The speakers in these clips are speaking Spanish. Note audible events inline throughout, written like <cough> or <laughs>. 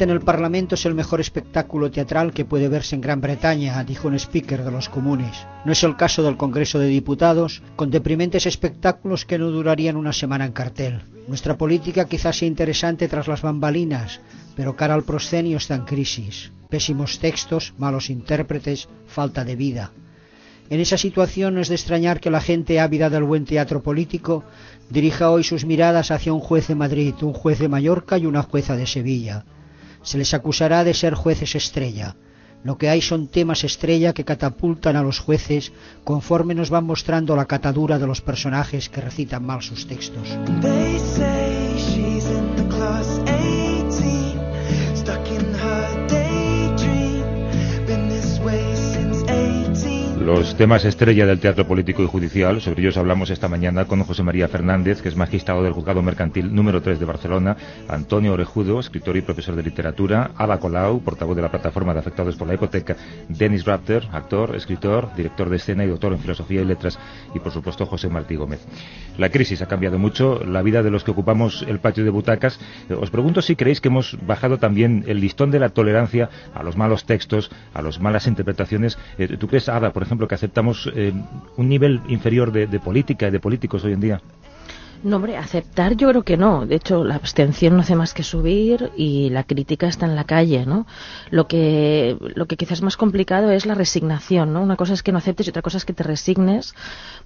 Debate en el Parlamento es el mejor espectáculo teatral que puede verse en Gran Bretaña, dijo un speaker de los comunes. No es el caso del Congreso de Diputados, con deprimentes espectáculos que no durarían una semana en cartel. Nuestra política quizás sea interesante tras las bambalinas, pero cara al proscenio está en crisis. Pésimos textos, malos intérpretes, falta de vida. En esa situación no es de extrañar que la gente ávida del buen teatro político dirija hoy sus miradas hacia un juez de Madrid, un juez de Mallorca y una jueza de Sevilla. Se les acusará de ser jueces estrella. Lo que hay son temas estrella que catapultan a los jueces conforme nos van mostrando la catadura de los personajes que recitan mal sus textos. Los temas estrella del teatro político y judicial, sobre ellos hablamos esta mañana con José María Fernández, que es magistrado del Juzgado Mercantil número 3 de Barcelona, Antonio Orejudo, escritor y profesor de literatura, Ada Colau, portavoz de la plataforma de afectados por la hipoteca, Dennis Raptor, actor, escritor, director de escena y doctor en filosofía y letras, y por supuesto José Martí Gómez. La crisis ha cambiado mucho la vida de los que ocupamos el patio de butacas. Eh, Os pregunto si creéis que hemos bajado también el listón de la tolerancia a los malos textos, a las malas interpretaciones. Eh, ¿Tú crees, Ada, por ejemplo, que aceptamos eh, un nivel inferior de política y de políticos hoy en día? No, hombre, aceptar yo creo que no. De hecho, la abstención no hace más que subir y la crítica está en la calle, ¿no? Lo que, lo que quizás es más complicado es la resignación, ¿no? Una cosa es que no aceptes y otra cosa es que te resignes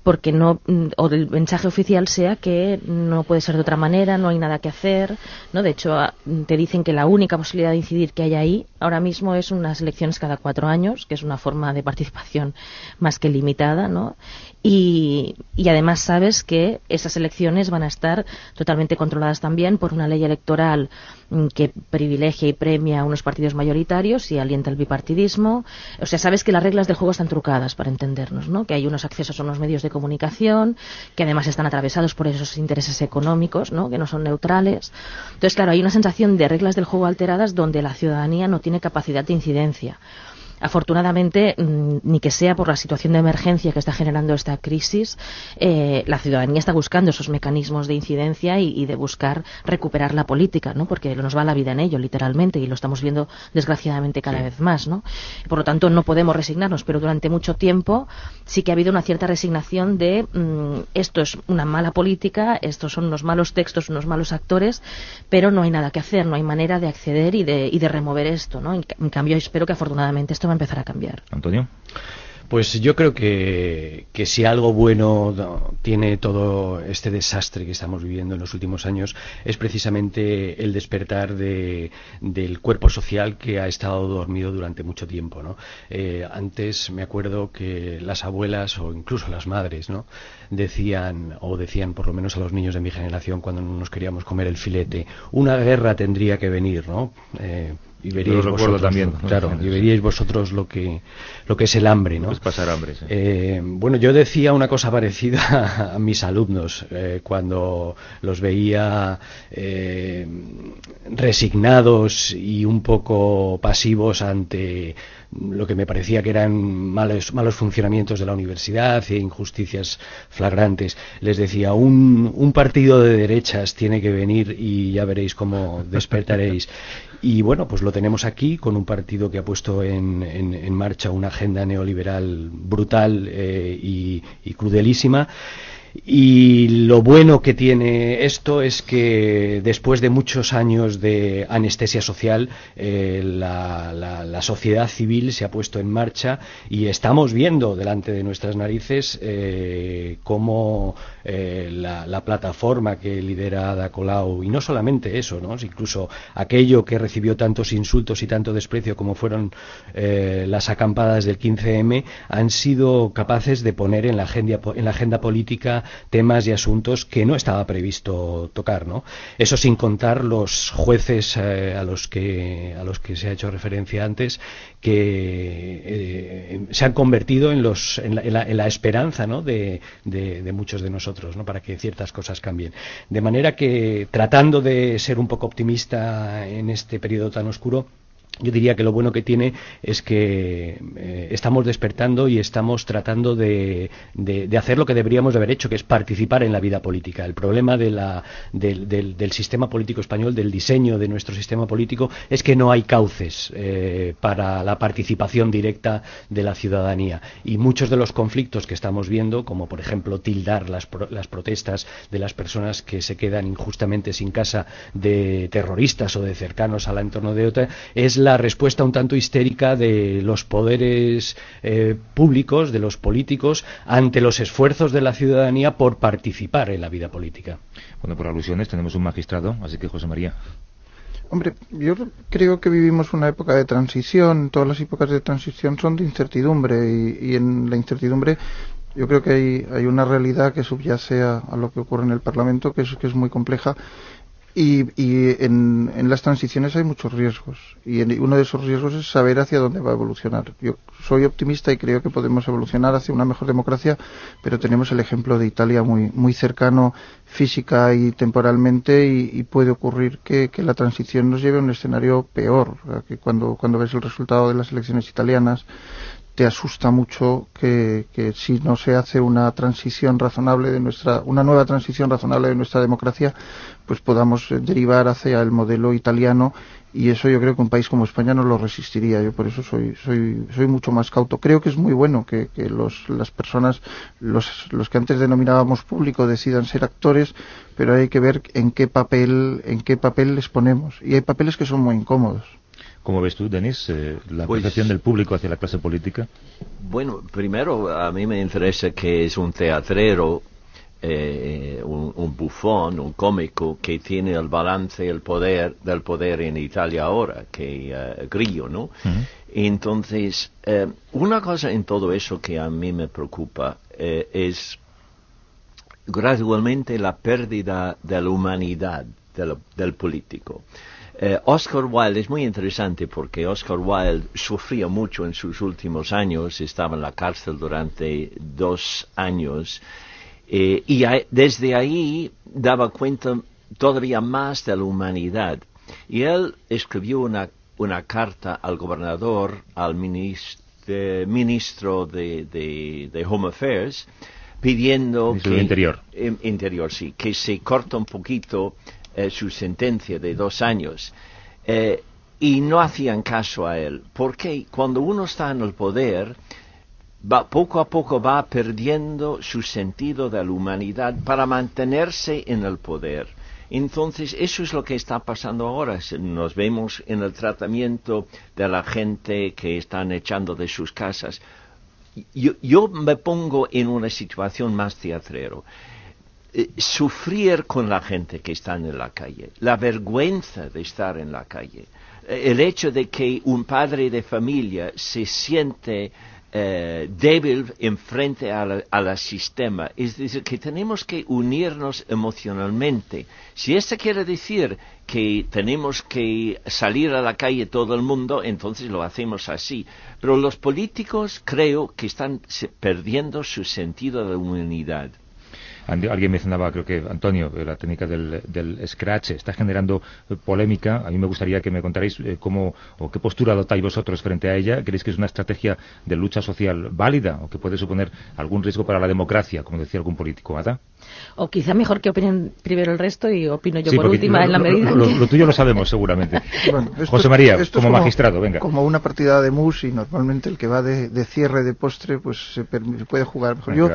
porque no, mm, o el mensaje oficial sea que no puede ser de otra manera, no hay nada que hacer, ¿no? De hecho, a- te dicen que la única posibilidad de incidir que hay ahí ahora mismo es unas elecciones cada cuatro años, que es una forma de participación más que limitada, ¿no? Y, y además sabes que esas elecciones van a estar totalmente controladas también por una ley electoral mm, que privilegia y premia a unos partidos mayoritarios y alienta el bipartidismo. O sea, sabes que las reglas del juego están trucadas, para entendernos, ¿no? Que hay unos accesos a unos medios de comunicación que además están atravesados por esos intereses económicos, ¿no? Que no son neutrales. Entonces, claro, hay una sensación de reglas del juego alteradas donde la ciudadanía no tiene capacidad de incidencia. Afortunadamente, mm, ni que sea por la situación de emergencia que está generando esta crisis, eh, la ciudadanía está buscando esos mecanismos de incidencia y, y de buscar recuperar la política, ¿no? Porque nos va la vida en ello, literalmente, y lo estamos viendo desgraciadamente cada vez más, ¿no? Por lo tanto, no podemos resignarnos, pero durante mucho tiempo sí que ha habido una cierta resignación de mm, esto es una mala política, estos son unos malos textos, unos malos actores, pero no hay nada que hacer, no hay manera de acceder y de, y de remover esto, ¿no? En, ca- en cambio, espero que afortunadamente esto va a empezar a cambiar. Antonio. Pues yo creo que, que si algo bueno no, tiene todo este desastre que estamos viviendo en los últimos años es precisamente el despertar de, del cuerpo social que ha estado dormido durante mucho tiempo. ¿no? Eh, antes me acuerdo que las abuelas o incluso las madres ¿no? Decían, o decían por lo menos a los niños de mi generación cuando no nos queríamos comer el filete, una guerra tendría que venir. ¿no? Eh, y veríais vosotros, también, ¿no? claro, y veríais vosotros lo que lo que es el hambre, ¿no? Pues pasar hambre, sí. Eh, bueno, yo decía una cosa parecida <laughs> a mis alumnos eh, cuando los veía eh, resignados y un poco pasivos ante lo que me parecía que eran malos, malos funcionamientos de la universidad e injusticias flagrantes. Les decía, un, un partido de derechas tiene que venir y ya veréis cómo <laughs> despertaréis. Y bueno, pues lo tenemos aquí con un partido que ha puesto en, en, marcha una agenda neoliberal brutal eh, y, y crudelísima. Y lo bueno que tiene esto es que después de muchos años de anestesia social, eh, la, sociedad civil se ha puesto en marcha y estamos viendo delante de nuestras narices eh, cómo eh, la, plataforma que lidera Ada y no solamente eso, ¿no? incluso aquello que recibió tantos insultos y tanto desprecio como fueron las acampadas del 15M, han sido capaces de poner en la agenda, en la agenda política temas y asuntos que no estaba previsto tocar, ¿no? Eso sin contar los jueces eh, a los que a los que se ha hecho referencia antes que eh, se han convertido en los en la, esperanza, ¿no? De, muchos de nosotros, ¿no? Para que ciertas cosas cambien. De manera que tratando de ser un poco optimista en este periodo tan oscuro yo diría que lo bueno que tiene es que eh, estamos despertando y estamos tratando de, hacer lo que deberíamos de haber hecho, que es participar en la vida política. El problema del, sistema político español, del diseño de nuestro sistema político, es que no hay cauces eh, para la participación directa de la ciudadanía. Y muchos de los conflictos que estamos viendo, como por ejemplo tildar las, las protestas de las personas que se quedan injustamente sin casa de terroristas o de cercanos al entorno de otra, es la respuesta un tanto histérica de los poderes eh, públicos, de los políticos, ante los esfuerzos de la ciudadanía por participar en la vida política. Bueno, por alusiones tenemos un magistrado, así que José María. Hombre, yo creo que vivimos una época de transición, todas las épocas de transición son de incertidumbre y, en la incertidumbre yo creo que hay, hay una realidad que subyace a, a, lo que ocurre en el Parlamento, que es, que es muy compleja y, en, las transiciones hay muchos riesgos y uno de esos riesgos es saber hacia dónde va a evolucionar. Yo soy optimista y creo que podemos evolucionar hacia una mejor democracia, pero tenemos el ejemplo de Italia muy, muy cercano física y temporalmente y, puede ocurrir que, la transición nos lleve a un escenario peor, que cuando, cuando ves el resultado de las elecciones italianas te asusta mucho que, si no se hace una transición razonable de nuestra, una nueva transición razonable de nuestra democracia, pues podamos derivar hacia el modelo italiano y eso yo creo que un país como España no lo resistiría. Yo por eso soy, soy, soy mucho más cauto. Creo que es muy bueno que, que los, las personas, los, los que antes denominábamos público, decidan ser actores, pero hay que ver en qué papel, en qué papel les ponemos. Y hay papeles que son muy incómodos. ¿Cómo ves tú, Denis, eh, la pues percepción del público hacia la clase política? Bueno, primero a mí me interesa que es un teatrero, eh, un, bufón, un cómico que tiene el balance el poder del poder en Italia ahora, que uh, Grillo, ¿no? Entonces, una cosa en todo eso que a mí me preocupa es gradualmente la pérdida de la humanidad del político. Eh, Oscar Wilde es muy interesante porque Oscar Wilde sufría mucho en sus últimos años, estaba en la cárcel durante dos años eh, y desde ahí daba cuenta todavía más de la humanidad. Y él escribió una, una carta al gobernador, al ministro de, de, Home Affairs, pidiendo que... Interior. interior, sí, que se corta un poquito eh, su sentencia de dos años. Eh, y no hacían caso a él, porque cuando uno está en el poder, poco a poco va perdiendo su sentido de la humanidad para mantenerse en el poder. Entonces, eso es lo que está pasando ahora. Nos vemos en el tratamiento de la gente que están echando de sus casas. Yo, yo me pongo en una situación más teatrero. Eh, sufrir con la gente que está en la calle, la vergüenza de estar en la calle, eh, el hecho de que un padre de familia se siente eh, débil en frente al sistema. Es decir, que tenemos que unirnos emocionalmente. Si esto quiere decir que tenemos que salir a la calle todo el mundo, entonces lo hacemos así. Pero los políticos creo que están perdiendo su sentido de humanidad. Alguien mencionaba, creo que Antonio, la técnica del, scratch está generando polémica. A mí me gustaría que me contarais cómo o qué postura adoptáis vosotros frente a ella. ¿Creéis que es una estrategia de lucha social válida o que puede suponer algún riesgo para la democracia, como decía algún político? ¿Ada? O quizá mejor que opinen primero el resto y opino yo por última en la medida. Lo, tuyo lo sabemos seguramente. <laughs> José María, como, magistrado, venga. Como una partida de mus y normalmente el que va de, cierre de postre pues se, puede jugar mejor. yo,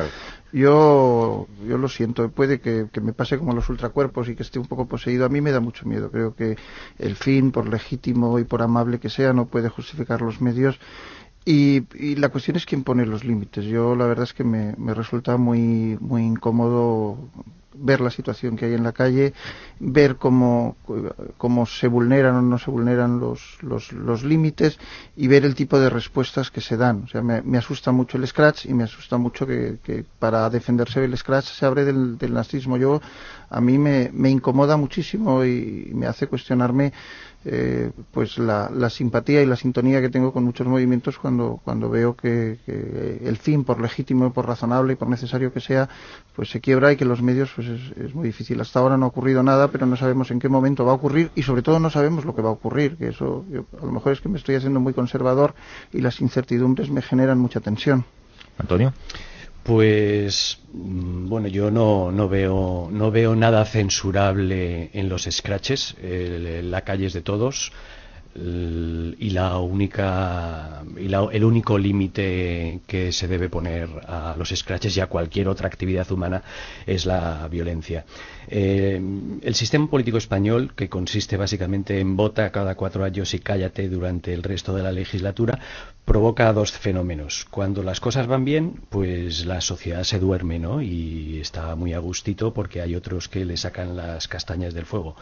yo, yo lo siento, puede que, que, me pase como los ultracuerpos y que esté un poco poseído. A mí me da mucho miedo. Creo que el fin, por legítimo y por amable que sea, no puede justificar los medios y, la cuestión es quién pone los límites. Yo la verdad es que me, me resulta muy, muy incómodo ver la situación que hay en la calle, ver cómo, cómo se vulneran o no se vulneran los, los, los, límites y ver el tipo de respuestas que se dan. O sea, me, asusta mucho el scratch y me asusta mucho que, que para defenderse el scratch se abre del, del nazismo. Yo, a mí me, me incomoda muchísimo y me hace cuestionarme eh, pues la, la, simpatía y la sintonía que tengo con muchos movimientos cuando, cuando veo que, el fin, por legítimo, por razonable y por necesario que sea, pues se quiebra y que los medios pues es, muy difícil. Hasta ahora no ha ocurrido nada, pero no sabemos en qué momento va a ocurrir y sobre todo no sabemos lo que va a ocurrir, que eso a lo mejor es que me estoy haciendo muy conservador y las incertidumbres me generan mucha tensión. Antonio. Pues mm, bueno, yo no, no, veo, no veo nada censurable en los scratches. la calle es de todos y la única y el único límite que se debe poner a los scratches y a cualquier otra actividad humana es la violencia. Eh, el sistema político español, que consiste básicamente en vota cada cuatro años y cállate durante el resto de la legislatura, provoca dos fenómenos. Cuando las cosas van bien, pues la sociedad se duerme, ¿no? Y está muy a gustito porque hay otros que le sacan las castañas del fuego.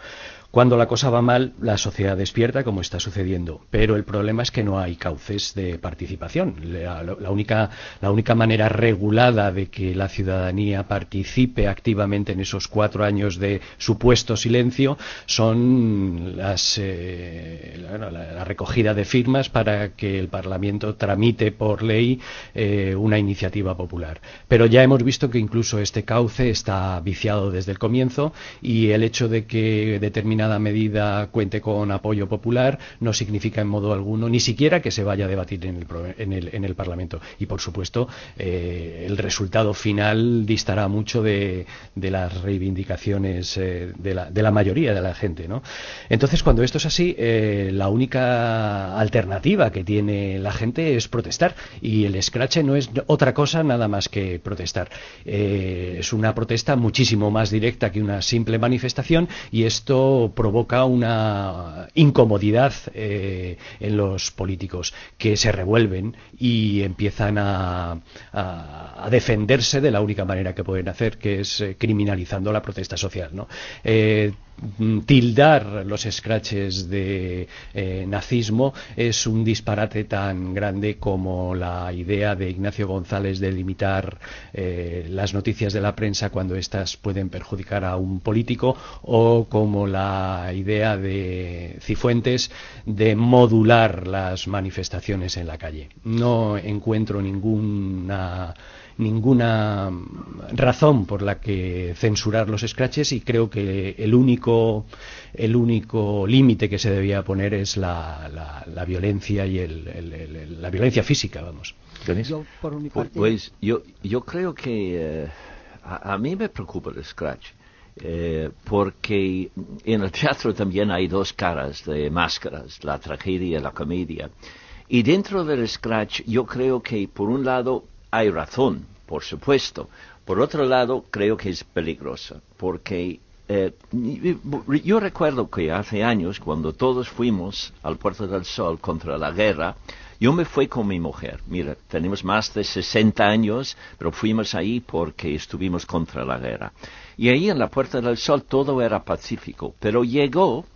Cuando la cosa va mal, la sociedad despierta, como está sucediendo, pero el problema es que no hay cauces de participación. La, única, la única manera regulada de que la ciudadanía participe activamente en esos cuatro años de supuesto silencio son las, eh, la, recogida de firmas para que el Parlamento tramite por ley eh, una iniciativa popular. Pero ya hemos visto que incluso este cauce está viciado desde el comienzo y el hecho de que determinados medida cuente con apoyo popular no significa en modo alguno ni siquiera que se vaya a debatir en el, en el, Parlamento. Y por supuesto, eh, el resultado final distará mucho de, las reivindicaciones eh, de, la, de, la, mayoría de la gente. ¿no? Entonces, cuando esto es así, la única alternativa que tiene la gente es protestar. Y el scratch no es otra cosa nada más que protestar. es una protesta muchísimo más directa que una simple manifestación y esto provoca una incomodidad eh, en los políticos que se revuelven y empiezan a, defenderse de la única manera que pueden hacer, que es eh, criminalizando la protesta social. ¿no? Eh, tildar los scratches de eh, nazismo es un disparate tan grande como la idea de Ignacio González de limitar eh, las noticias de la prensa cuando éstas pueden perjudicar a un político o como la idea de Cifuentes de modular las manifestaciones en la calle. No encuentro ninguna ninguna razón por la que censurar los scratches y creo que el único el único límite que se debía poner es la, la, violencia y el, la violencia física vamos yo, pues, pues, yo yo creo que eh, a, mí me preocupa el scratch eh, porque en el teatro también hay dos caras de máscaras, la tragedia y la comedia. Y dentro del scratch yo creo que por un lado hay razón, por supuesto. Por otro lado, creo que es peligroso, porque eh, yo recuerdo que hace años, cuando todos fuimos al Puerto del Sol contra la guerra, yo me fui con mi mujer. Mira, tenemos más de 60 años, pero fuimos ahí porque estuvimos contra la guerra. Y ahí en la Puerta del Sol todo era pacífico, pero llegó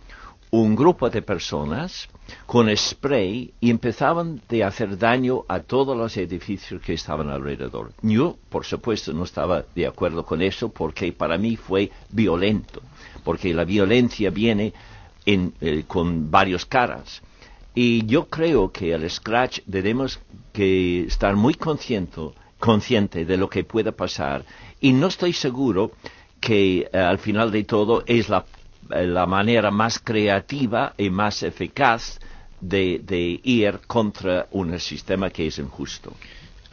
un grupo de personas con spray y empezaban de hacer daño a todos los edificios que estaban alrededor. Yo, por supuesto, no estaba de acuerdo con eso porque para mí fue violento, porque la violencia viene eh, con varios caras. Y yo creo que al Scratch debemos que estar muy conscientes consciente de lo que pueda pasar y no estoy seguro que eh, al final de todo es la, la, manera más creativa y más eficaz de, de ir contra un sistema que es injusto.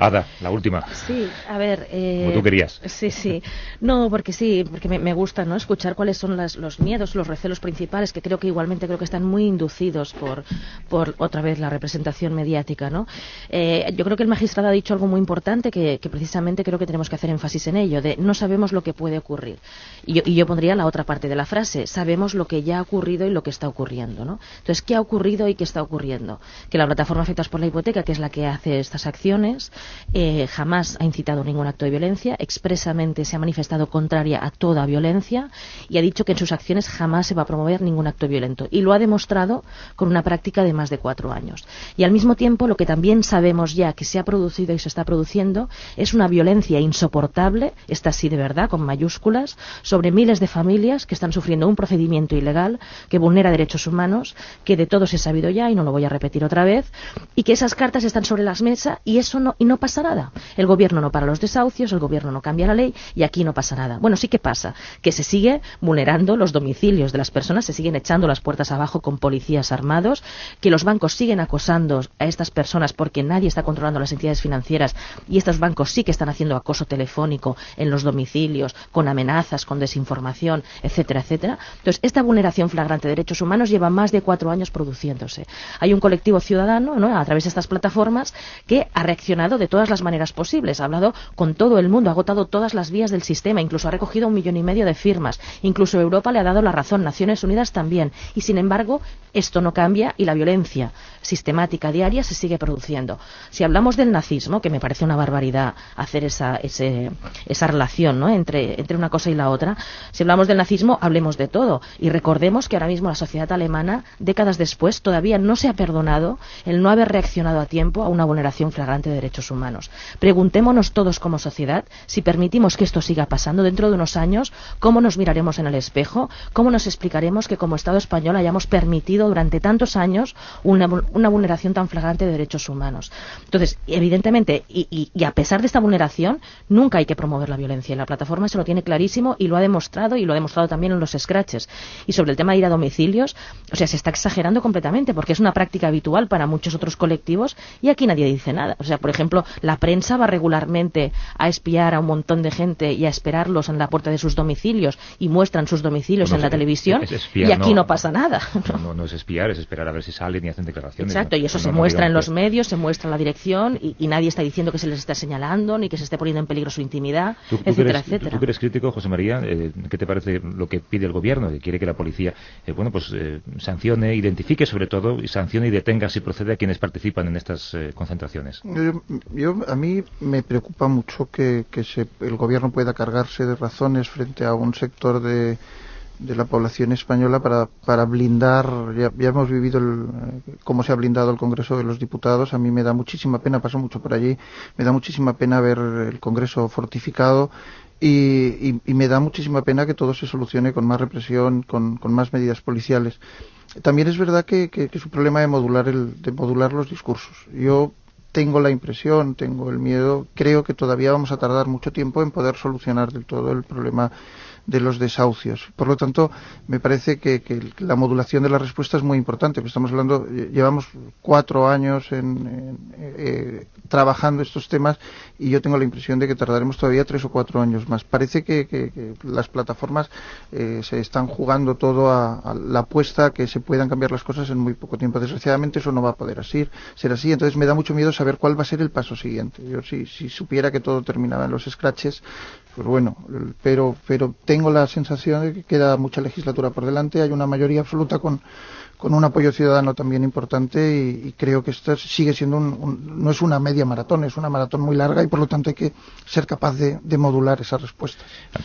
Ada, la última. Sí, a ver. Eh, Como tú querías. Sí, sí. No, porque sí, porque me, gusta ¿no? escuchar cuáles son los miedos, los recelos principales, que creo que igualmente creo que están muy inducidos por, por otra vez, la representación mediática. ¿no? Eh, yo creo que el magistrado ha dicho algo muy importante que, precisamente creo que tenemos que hacer énfasis en ello, de no sabemos lo que puede ocurrir. Y yo, y yo pondría la otra parte de la frase, sabemos lo que ya ha ocurrido y lo que está ocurriendo. ¿no? Entonces, ¿qué ha ocurrido y qué está ocurriendo? Que la plataforma Afectados por la Hipoteca, que es la que hace estas acciones, eh, jamás ha incitado ningún acto de violencia, expresamente se ha manifestado contraria a toda violencia y ha dicho que en sus acciones jamás se va a promover ningún acto violento. Y lo ha demostrado con una práctica de más de cuatro años. Y al mismo tiempo, lo que también sabemos ya que se ha producido y se está produciendo es una violencia insoportable, esta sí de verdad, con mayúsculas, sobre miles de familias que están sufriendo un procedimiento ilegal que vulnera derechos humanos, que de todos he sabido ya y no lo voy a repetir otra vez, y que esas cartas están sobre las mesas y eso no, pasa nada. El gobierno no para los desahucios, el gobierno no cambia la ley y aquí no pasa nada. Bueno, sí que pasa, que se sigue vulnerando los domicilios de las personas, se siguen echando las puertas abajo con policías armados, que los bancos siguen acosando a estas personas porque nadie está controlando las entidades financieras y estos bancos sí que están haciendo acoso telefónico en los domicilios, con amenazas, con desinformación, etcétera, etcétera. Entonces, esta vulneración flagrante de derechos humanos lleva más de cuatro años produciéndose. Hay un colectivo ciudadano, ¿no? a través de estas plataformas, que ha reaccionado de todas las maneras posibles. Ha hablado con todo el mundo, ha agotado todas las vías del sistema, incluso ha recogido un millón y medio de firmas. Incluso Europa le ha dado la razón, Naciones Unidas también. Y sin embargo, esto no cambia y la violencia sistemática diaria se sigue produciendo. Si hablamos del nazismo, que me parece una barbaridad hacer esa, esa relación ¿no? entre, entre una cosa y la otra, si hablamos del nazismo, hablemos de todo. Y recordemos que ahora mismo la sociedad alemana, décadas después, todavía no se ha perdonado el no haber reaccionado a tiempo a una vulneración flagrante de derechos humanos. Preguntémonos todos como sociedad si permitimos que esto siga pasando dentro de unos años, cómo nos miraremos en el espejo, cómo nos explicaremos que como Estado español hayamos permitido durante tantos años una, vulneración tan flagrante de derechos humanos. Entonces, evidentemente, y, a pesar de esta vulneración, nunca hay que promover la violencia. La plataforma se lo tiene clarísimo y lo ha demostrado y lo ha demostrado también en los scratches. Y sobre el tema de ir a domicilios, o sea, se está exagerando completamente porque es una práctica habitual para muchos otros colectivos y aquí nadie dice nada. O sea, por ejemplo, la prensa va regularmente a espiar a un montón de gente y a esperarlos en la puerta de sus domicilios y muestran sus domicilios en la televisión y aquí no, pasa nada. <laughs> No, no, es espiar, es esperar a ver si salen y hacen declaraciones. Exacto, y eso se muestra en los medios, se muestra en la dirección y, nadie está diciendo que se les está señalando ni que se esté poniendo en peligro su intimidad, etcétera, etcétera. ¿Tú, eres crítico, José María? Eh, ¿Qué te parece lo que pide el gobierno? Que quiere que la policía, eh, bueno, pues eh, sancione, identifique sobre todo y sancione y detenga si procede a quienes participan en estas concentraciones. Yo, a mí me preocupa mucho que, el gobierno pueda cargarse de razones frente a un sector de, la población española para, para blindar, ya, hemos vivido el, cómo se ha blindado el Congreso de los Diputados, a mí me da muchísima pena, paso mucho por allí, me da muchísima pena ver el Congreso fortificado y, me da muchísima pena que todo se solucione con más represión, con, más medidas policiales. También es verdad que, que, es un problema de modular, el, de modular los discursos. Yo tengo la impresión, tengo el miedo, creo que todavía vamos a tardar mucho tiempo en poder solucionar del todo el problema de los desahucios. Por lo tanto, me parece que, la modulación de la respuesta es muy importante. Estamos hablando, llevamos cuatro años en, eh, trabajando estos temas y yo tengo la impresión de que tardaremos todavía tres o cuatro años más. Parece que, las plataformas eh, se están jugando todo a, la apuesta que se puedan cambiar las cosas en muy poco tiempo. Desgraciadamente eso no va a poder así, ser así. Entonces me da mucho miedo saber cuál va a ser el paso siguiente. Yo si, si supiera que todo terminaba en los scratches, pues bueno, pero, pero tengo la sensación de que queda mucha legislatura por delante, hay una mayoría absoluta con con un apoyo ciudadano también importante y, creo que esto sigue siendo un, no es una media maratón, es una maratón muy larga y por lo tanto hay que ser capaz de, modular esa respuesta.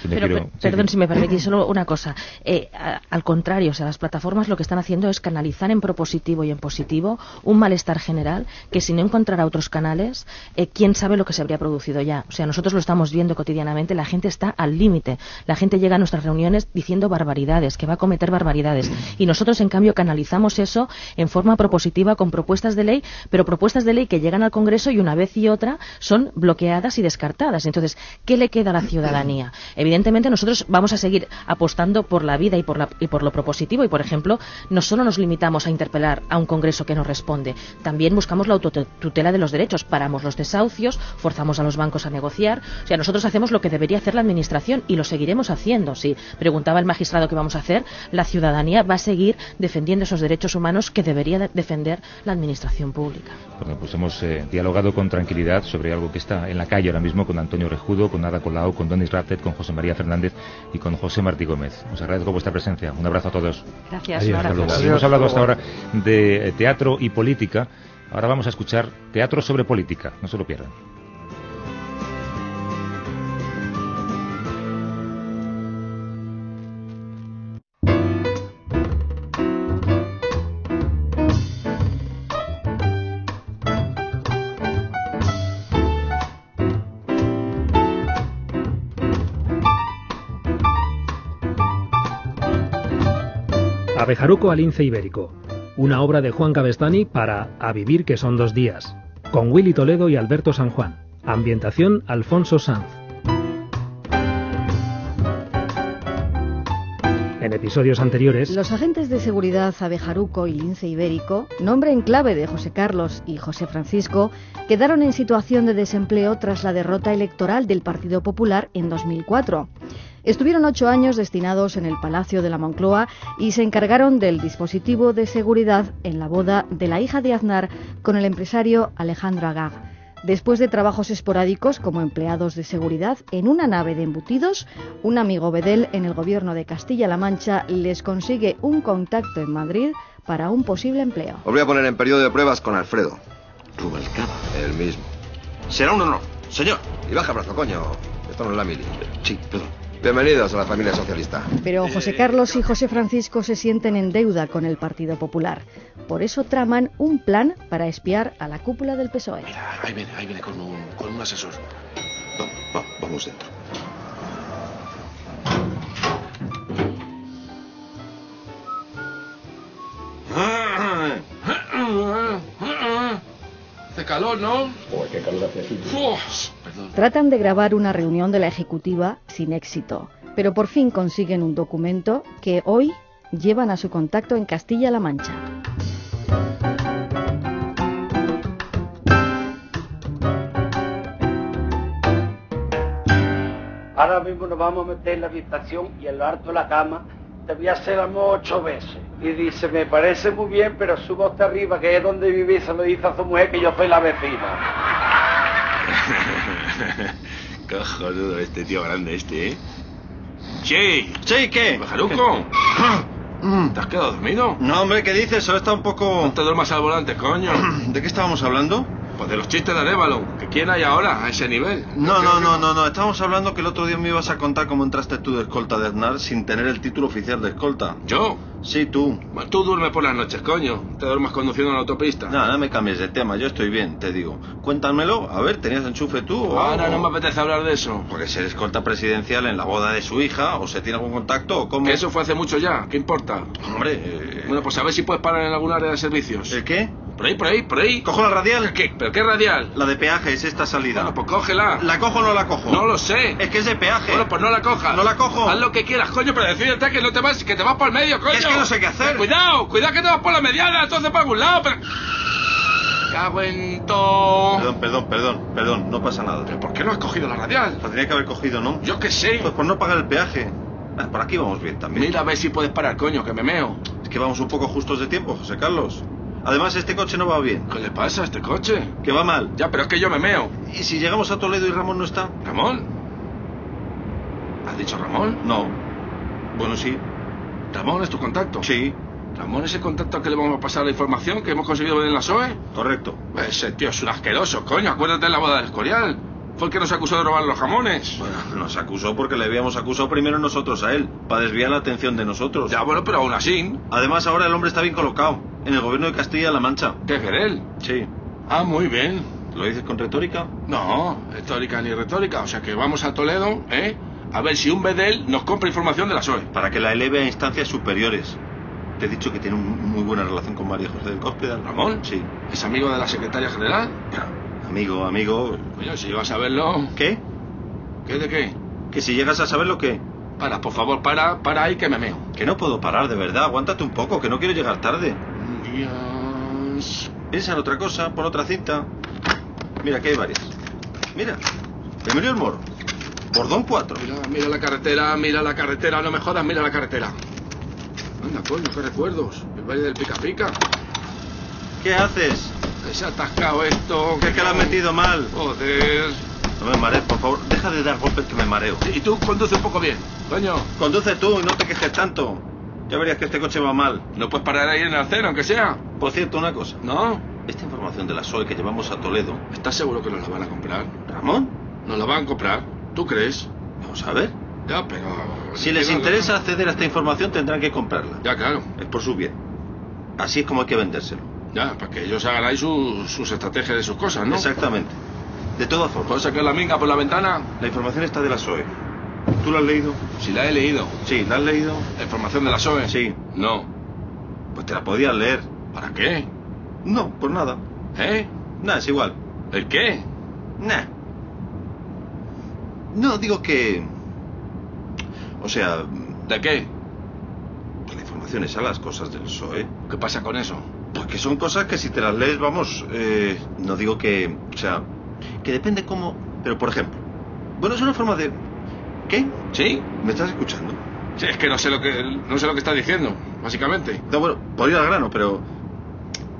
Pero, perdón, si me permitís solo una cosa. Eh, al contrario, o sea, las plataformas lo que están haciendo es canalizar en propositivo y en positivo un malestar general que si no encontrara otros canales, eh, quién sabe lo que se habría producido ya. O sea, nosotros lo estamos viendo cotidianamente, la gente está al límite, la gente gente llega a nuestras reuniones diciendo barbaridades, que va a cometer barbaridades. Y nosotros, en cambio, canalizamos eso en forma propositiva con propuestas de ley, pero propuestas de ley que llegan al Congreso y una vez y otra son bloqueadas y descartadas. Entonces, ¿qué le queda a la ciudadanía? Evidentemente, nosotros vamos a seguir apostando por la vida y por, la, y por lo propositivo y, por ejemplo, no solo nos limitamos a interpelar a un Congreso que nos responde, también buscamos la autotutela de los derechos, paramos los desahucios, forzamos a los bancos a negociar. O sea, nosotros hacemos lo que debería hacer la Administración y lo seguiremos haciendo. Si preguntaba el magistrado qué vamos a hacer, la ciudadanía va a seguir defendiendo esos derechos humanos que debería defender la Administración pública. Bueno, pues hemos eh, dialogado con tranquilidad sobre algo que está en la calle ahora mismo con Antonio Rejudo, con Ada Colau, con Donis Ratet, con José María Fernández y con José Martí Gómez. Os agradezco vuestra presencia. Un abrazo a todos. Gracias. Hemos hablado hasta ahora de eh, teatro y política. Ahora vamos a escuchar teatro sobre política. No se lo pierdan. Abejaruco al lince ibérico, una obra de Juan Cabestani para A vivir que son dos días, con Willy Toledo y Alberto San Juan. Ambientación Alfonso Sanz. En episodios anteriores, Los agentes de seguridad Abejaruco y Lince Ibérico, nombre en clave de José Carlos y José Francisco, quedaron en situación de desempleo tras la derrota electoral del Partido Popular en 2004. Estuvieron ocho años destinados en el Palacio de la Moncloa y se encargaron del dispositivo de seguridad en la boda de la hija de Aznar con el empresario Alejandro Agag. Después de trabajos esporádicos como empleados de seguridad en una nave de embutidos, un amigo Bedel en el gobierno de Castilla-La Mancha les consigue un contacto en Madrid para un posible empleo. Os voy a poner en periodo de pruebas con Alfredo. Rubalcaba. El mismo. Será un honor. Señor. Y baja brazo, coño. Esto no es la mili. Sí, perdón. Bienvenidos a la familia socialista. Pero José Carlos y José Francisco se sienten en deuda con el Partido Popular. Por eso traman un plan para espiar a la cúpula del PSOE. Mira, ahí viene, ahí viene con un, con un asesor. Va, va, vamos dentro. Hace calor, ¿no? Joder, qué calor hace aquí. Tratan de grabar una reunión de la Ejecutiva sin éxito, pero por fin consiguen un documento que hoy llevan a su contacto en Castilla-La Mancha. Ahora mismo nos vamos a meter en la habitación y en lo alto de la cama te voy a hacer amor ocho veces. Y dice, me parece muy bien, pero suba hasta arriba, que es donde viví, se lo dice a su mujer que yo soy la vecina. <laughs> <laughs> Cojonudo este tío grande este, ¿eh? Sí. Sí, ¿qué? Bajaruco. ¿Te has quedado dormido? No, hombre, ¿qué dices? Solo está un poco... No te duermas al volante, coño. <clears throat> ¿De qué estábamos hablando? Pues de los chistes de Arévalo. ¿Que quién hay ahora a ese nivel? No, no, no, no, no. Estábamos hablando que el otro día me ibas a contar cómo entraste tú de escolta de Aznar sin tener el título oficial de escolta. ¿Yo? Sí, tú. Bueno, Tú duermes por las noches, coño. Te duermas conduciendo en la autopista. No, no me cambies de tema. Yo estoy bien, te digo. Cuéntamelo. A ver, ¿tenías enchufe tú o Ahora no me apetece hablar de eso. Porque ser escolta presidencial en la boda de su hija, o se tiene algún contacto, o cómo... Que eso fue hace mucho ya. ¿Qué importa? Hombre... eh, Bueno, pues a ver si puedes parar en algún área de servicios. ¿El qué? Por ahí, por ahí, por ahí. ¿Cojo la radial? ¿Qué? ¿Pero qué radial? La de peaje, es esta salida. Bueno, pues cógela. ¿La cojo o no la cojo? No lo sé. Es que es de peaje. Bueno, pues no la cojas. No la cojo. Haz lo que quieras, coño, pero decídete que no te vas, que te vas por el medio, coño. Es que no sé qué hacer. Cuidado, cuidado que te vas por la mediana, entonces para algún lado, pero... Cago en todo. Perdón, perdón, perdón, perdón, no pasa nada. ¿Pero por qué no has cogido la radial? La tenía que haber cogido, ¿no? Yo qué sé. Pues por no pagar el peaje. Ah, por aquí vamos bien también. Mira a ver si puedes parar, coño, que me meo. Es que vamos un poco justos de tiempo, José Carlos. Además, este coche no va bien. ¿Qué le pasa a este coche? Que va mal. Ya, pero es que yo me meo. ¿Y si llegamos a Toledo y Ramón no está? ¿Ramón? ¿Has dicho Ramón? No. Bueno, sí. ¿Ramón es tu contacto? Sí. ¿Ramón es el contacto al que le vamos a pasar la información que hemos conseguido ver en la SOE? Correcto. Ese tío es un asqueroso, coño. Acuérdate de la boda del Escorial. Fue el que nos acusó de robar los jamones. Bueno, nos acusó porque le habíamos acusado primero nosotros a él, para desviar la atención de nosotros. Ya, bueno, pero aún así. Además, ahora el hombre está bien colocado, en el gobierno de Castilla-La Mancha. ¿Qué es él? Sí. Ah, muy bien. ¿Lo dices con retórica? No, retórica ni retórica. O sea que vamos a Toledo, ¿eh? a ver si un bedel nos compra información de la SOE. Para que la eleve a instancias superiores. Te he dicho que tiene un- muy buena relación con María José del Cospedal. ¿Ramón? Sí. ¿Es amigo de la secretaria general? Amigo, amigo. Coño, si llegas a verlo... ¿Qué? ¿Qué de qué? Que si llegas a saber lo que... Para, por favor, para, para ahí que me meo. Que no puedo parar, de verdad. Aguántate un poco, que no quiero llegar tarde. Dios... Piensa en otra cosa, pon otra cinta. Mira, que hay varias. Mira, Emilio el Moro. Bordón 4. Mira, mira la carretera, mira la carretera, no me jodas, mira la carretera. Anda, coño, qué recuerdos. El baile del pica pica. ¿Qué haces? Que se ha atascado esto. ¿Qué es que lo has metido mal? Joder. No me marees, por favor. Deja de dar golpes que me mareo. Y tú conduce un poco bien, coño. Conduce tú y no te quejes tanto. Ya verías que este coche va mal. No puedes parar ahí en el acero, aunque sea. Por cierto, una cosa. ¿No? Esta información de la SOE que llevamos a Toledo. ¿Estás seguro que nos la van a comprar? ¿Ramón? ¿Nos la van a comprar? ¿Tú crees? Vamos a ver. Ya, pero... Si les interesa acceder a esta información, tendrán que comprarla. Ya, claro. Es por su bien. Así es como hay que vendérselo. Ya, para que ellos hagan ahí sus, sus estrategias de sus cosas, ¿no? Exactamente. De todas formas, ¿Puedo sacar la minga por la ventana? la información está de la SOE. ¿Tú la has leído? Si la he leído. Sí, ¿la has leído? ¿La información de la SOE? Sí. No. Pues te la podías leer. ¿Para qué? No, por nada. ¿Eh? Nada, es igual. ¿El qué? Nah. No, digo que... O sea, ¿De qué? la información es a las cosas del PSOE. ¿Qué pasa con eso? Pues que son cosas que si te las lees, vamos, eh, no digo que... O sea, que depende cómo... Pero, por ejemplo, bueno, es una forma de... ¿Qué? ¿Sí? ¿Me estás escuchando? Sí, es que no sé lo que no sé lo que está diciendo, básicamente. No, bueno, por ir al grano, pero...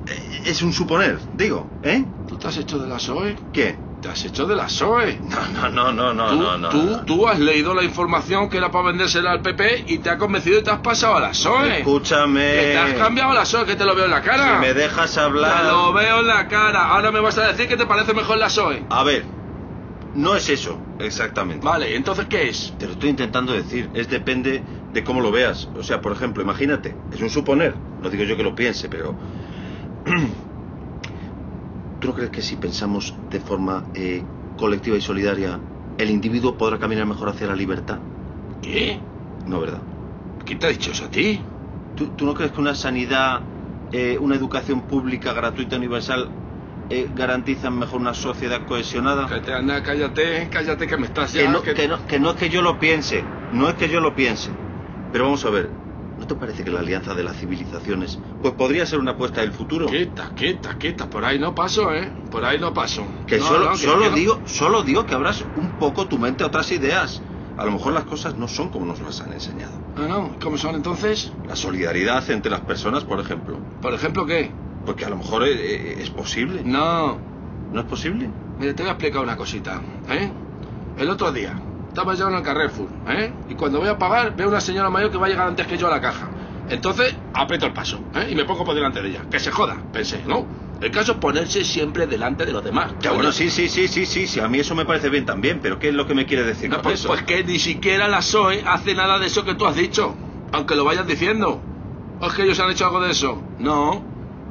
eh, Es un suponer, digo, ¿eh? ¿Tú te has hecho de la SOE? ¿Qué? ¿Te has hecho de la SOE? <laughs> No, no, no, no, tú, no, no. tú, no. tú has leído la información que era para vendérsela al PP y te ha convencido y te has pasado a la SOE. Escúchame. Que te has cambiado a la SOE, que te lo veo en la cara. Si me dejas hablar... Te lo veo en la cara. Ahora me vas a decir que te parece mejor la SOE. A ver, no es eso, exactamente. Vale, entonces ¿qué es? Te lo estoy intentando decir. Es depende de cómo lo veas. O sea, por ejemplo, imagínate, es un suponer. No digo yo que lo piense, pero. <clears throat> ¿Tú no crees que si pensamos de forma eh, colectiva y solidaria, el individuo podrá caminar mejor hacia la libertad? ¿Qué? No, ¿verdad? ¿Quién te ha dicho eso a ti? ¿Tú, tú no crees que una sanidad, eh, una educación pública gratuita universal eh, garantizan mejor una sociedad cohesionada? Cállate, anda, cállate, cállate que me estás ya... Que no, que- que, no, que no es que yo lo piense, no es que yo lo piense. Pero vamos a ver, ¿no te parece que la alianza de las civilizaciones pues podría ser una apuesta del futuro? Quieta, quieta, quieta. Por ahí no paso, ¿eh? Por ahí no paso. Que No, solo, no, que- solo que no. digo, solo digo que abras un poco tu mente a otras ideas. A lo mejor las cosas no son como nos las han enseñado. Ah, no. ¿Cómo son entonces? La solidaridad entre las personas, por ejemplo. ¿Por ejemplo qué? Porque a lo mejor eh, eh, es posible. No. ¿No es posible? Mira, te voy a explicar una cosita, ¿eh? El otro día estaba yo en el Carrefour, ¿eh? Y cuando voy a pagar veo una señora mayor que va a llegar antes que yo a la caja. Entonces aprieto el paso, ¿eh? Y me pongo por delante de ella. Que se joda, pensé, ¿no? El caso es ponerse siempre delante de los demás. Ya, bueno, sí, sí, sí, sí, sí, sí, a mí eso me parece bien también, pero ¿qué es lo que me quiere decir No, con pues, eso? pues que ni siquiera la SOE hace nada de eso que tú has dicho, aunque lo vayan diciendo. ¿O es que ellos han hecho algo de eso? No,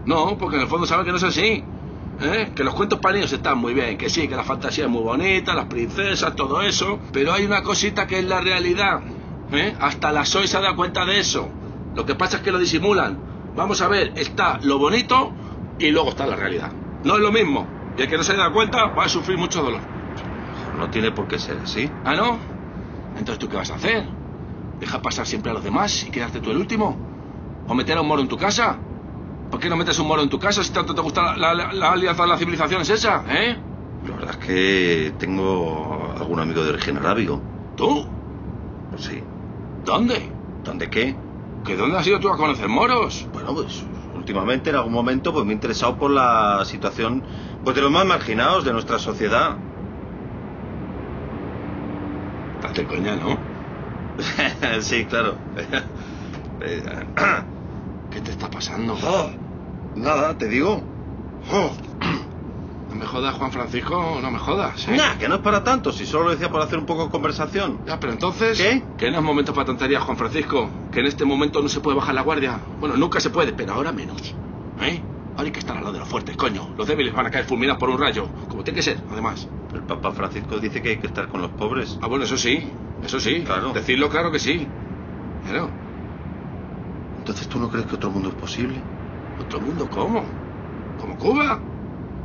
no, porque en el fondo saben que no es así. ¿Eh? Que los cuentos para niños están muy bien, que sí, que la fantasía es muy bonita, las princesas, todo eso, pero hay una cosita que es la realidad. ¿eh? Hasta la SOE se ha dado cuenta de eso. Lo que pasa es que lo disimulan. Vamos a ver, está lo bonito y luego está la realidad. No es lo mismo. Y el que no se da cuenta va a sufrir mucho dolor. No tiene por qué ser así. ¿Ah, no? Entonces, ¿tú qué vas a hacer? ¿Dejar pasar siempre a los demás y quedarte tú el último? ¿O meter a un moro en tu casa? ¿Por qué no metes un moro en tu casa si tanto te gusta la, la- la alianza de las civilizaciones esa, eh? La verdad es que tengo algún amigo de origen arábigo. ¿Tú? Pues sí. ¿Dónde? ¿Dónde qué? ¿Que dónde has ido tú a conocer moros? Bueno, pues últimamente en algún momento pues me he interesado por la situación pues de los más marginados de nuestra sociedad. De coña, ¿no? <laughs> sí, claro. <laughs> Eh, ¿Qué te está pasando? oh, nada, te digo. Oh, <clears throat> No me jodas, Juan Francisco, no me jodas, ¿eh? nah, que no es para tanto, si solo lo decía por hacer un poco de conversación. Ya, pero entonces... ¿Qué? Que no es momento para tonterías, Juan Francisco. Que en este momento no se puede bajar la guardia. Bueno, nunca se puede, pero ahora menos. ¿Eh? Ahora hay que estar al lado de los fuertes, coño. Los débiles van a caer fulminados por un rayo, como tiene que ser, además. El Papa Francisco dice que hay que estar con los pobres. Ah, bueno, eso sí, eso sí. Claro. Decirlo claro que sí. Claro. Entonces, ¿tú no crees que otro mundo es posible? ¿Otro mundo cómo? ¿Como Cuba?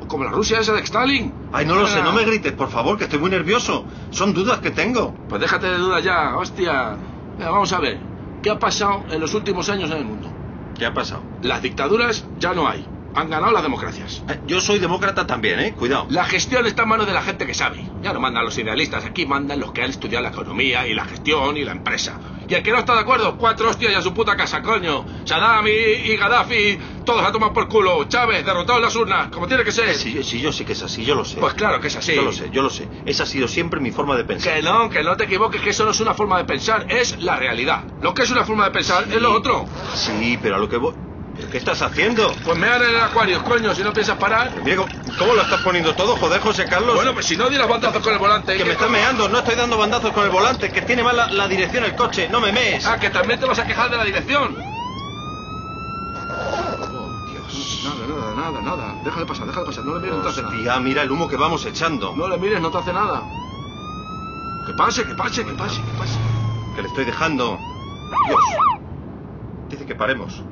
¿O como la Rusia esa de Stalin? Ay, no lo sé, Ah. no me grites, por favor, que estoy muy nervioso. Son dudas que tengo. Pues déjate de dudas ya, hostia. Vamos a ver. ¿Qué ha pasado en los últimos años en el mundo? ¿Qué ha pasado? Las dictaduras ya no hay. Han ganado las democracias. Eh, Yo soy demócrata también, ¿eh? Cuidado. La gestión está en manos de la gente que sabe. Ya no mandan los idealistas, aquí mandan los que han estudiado la economía y la gestión y la empresa. Y el que no está de acuerdo, cuatro hostias y a su puta casa, coño. Saddam y, y Gaddafi, todos a tomar por culo. Chávez, derrotado en las urnas, como tiene que ser. Sí, sí, yo sé que es así, yo lo sé. Pues claro que es así. Yo lo sé, yo lo sé. Esa ha sido siempre mi forma de pensar. Que no, que no te equivoques, que eso no es una forma de pensar, es la realidad. Lo que es una forma de pensar es lo otro. Sí, pero a lo que voy... ¿Pero qué estás haciendo? Pues me en el acuario, coño, si no piensas parar. Diego, ¿cómo lo estás poniendo todo, joder, José Carlos? Bueno, pues si no dieras bandazos con el volante. Que me está meando, no estoy dando bandazos con el volante, que tiene mal la, dirección el coche, no me mees. Ah, que también te vas a quejar de la dirección. Dios. Nada, nada, nada, nada. Déjale pasar, déjale pasar. No le mires, no te hace nada. Hostia, mira el humo que vamos echando. No le mires, no te hace nada. Que pase, que pase, que pase, que pase. Que le estoy dejando. Dios. Dice que paremos.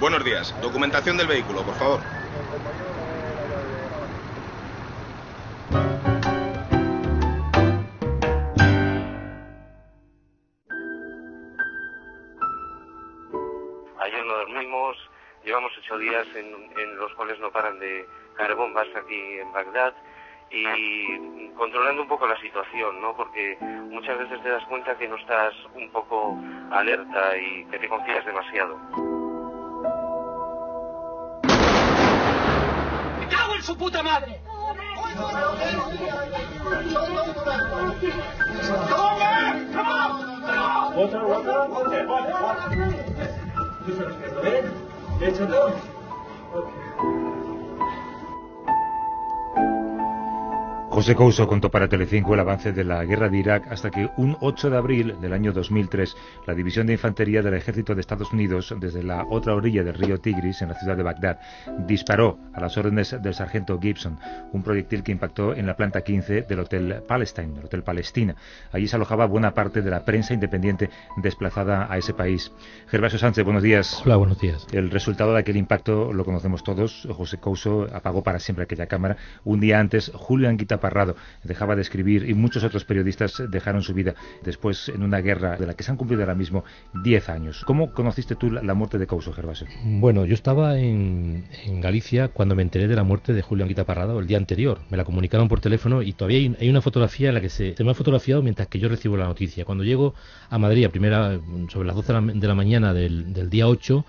Buenos días. Documentación del vehículo, por favor. Ayer no dormimos, llevamos ocho días en, los cuales no paran de caer bombas aquí en Bagdad y controlando un poco la situación, ¿no? Porque muchas veces te das cuenta que no estás un poco alerta y que te confías demasiado. ¡Me cago en su puta madre! José Couso contó para Telecinco el avance de la guerra de Irak hasta que un 8 de abril del año 2003 la División de Infantería del Ejército de Estados Unidos desde la otra orilla del río Tigris en la ciudad de Bagdad disparó a las órdenes del sargento Gibson un proyectil que impactó en la planta 15 del Hotel Palestine, el Hotel Palestina. Allí se alojaba buena parte de la prensa independiente desplazada a ese país. Gervasio Sánchez, buenos días. Hola, buenos días. El resultado de aquel impacto lo conocemos todos. José Couso apagó para siempre aquella cámara. Un día antes, Julio Anguita Dejaba de escribir y muchos otros periodistas dejaron su vida después en una guerra de la que se han cumplido ahora mismo 10 años. ¿Cómo conociste tú la, muerte de Couso, Gervasio? Bueno, yo estaba en, Galicia cuando me enteré de la muerte de Julio Anguita Parrado el día anterior. Me la comunicaron por teléfono y todavía hay, una fotografía en la que se, me ha fotografiado mientras que yo recibo la noticia. Cuando llego a Madrid a primera, sobre las 12 de la, de la mañana del, del día 8,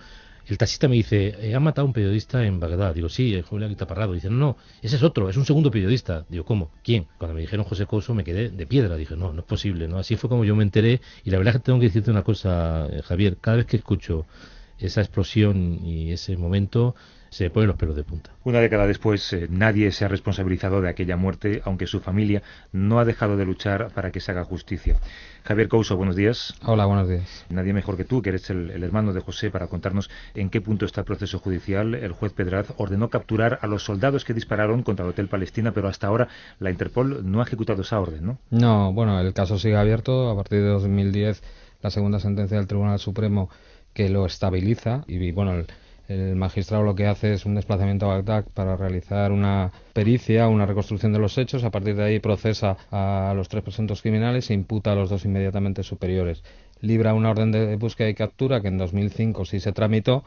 el taxista me dice, eh, ¿han matado a un periodista en Bagdad? Digo, sí, el Julio Anguita Parrado. Dice, no, no, ese es otro, es un segundo periodista. Digo, ¿cómo? ¿Quién? Cuando me dijeron José Couso me quedé de piedra. Dije, no, no es posible, ¿no? Así fue como yo me enteré. Y la verdad es que tengo que decirte una cosa, eh, Javier, cada vez que escucho esa explosión y ese momento, se ponen los pelos de punta. Una década después, eh, nadie se ha responsabilizado de aquella muerte, aunque su familia no ha dejado de luchar para que se haga justicia. Javier Couso, buenos días. Hola, buenos días. Nadie mejor que tú, que eres el, el, hermano de José, para contarnos en qué punto está el proceso judicial. El juez Pedraz ordenó capturar a los soldados que dispararon contra el Hotel Palestina, pero hasta ahora la Interpol no ha ejecutado esa orden, ¿no? No, bueno, el caso sigue abierto. A partir de 2010, la segunda sentencia del Tribunal Supremo que lo estabiliza y, bueno, el, el magistrado lo que hace es un desplazamiento a Bagdad para realizar una pericia, una reconstrucción de los hechos. A partir de ahí procesa a los tres presuntos criminales e imputa a los dos inmediatamente superiores. Libra una orden de búsqueda y captura que en 2005 sí se tramitó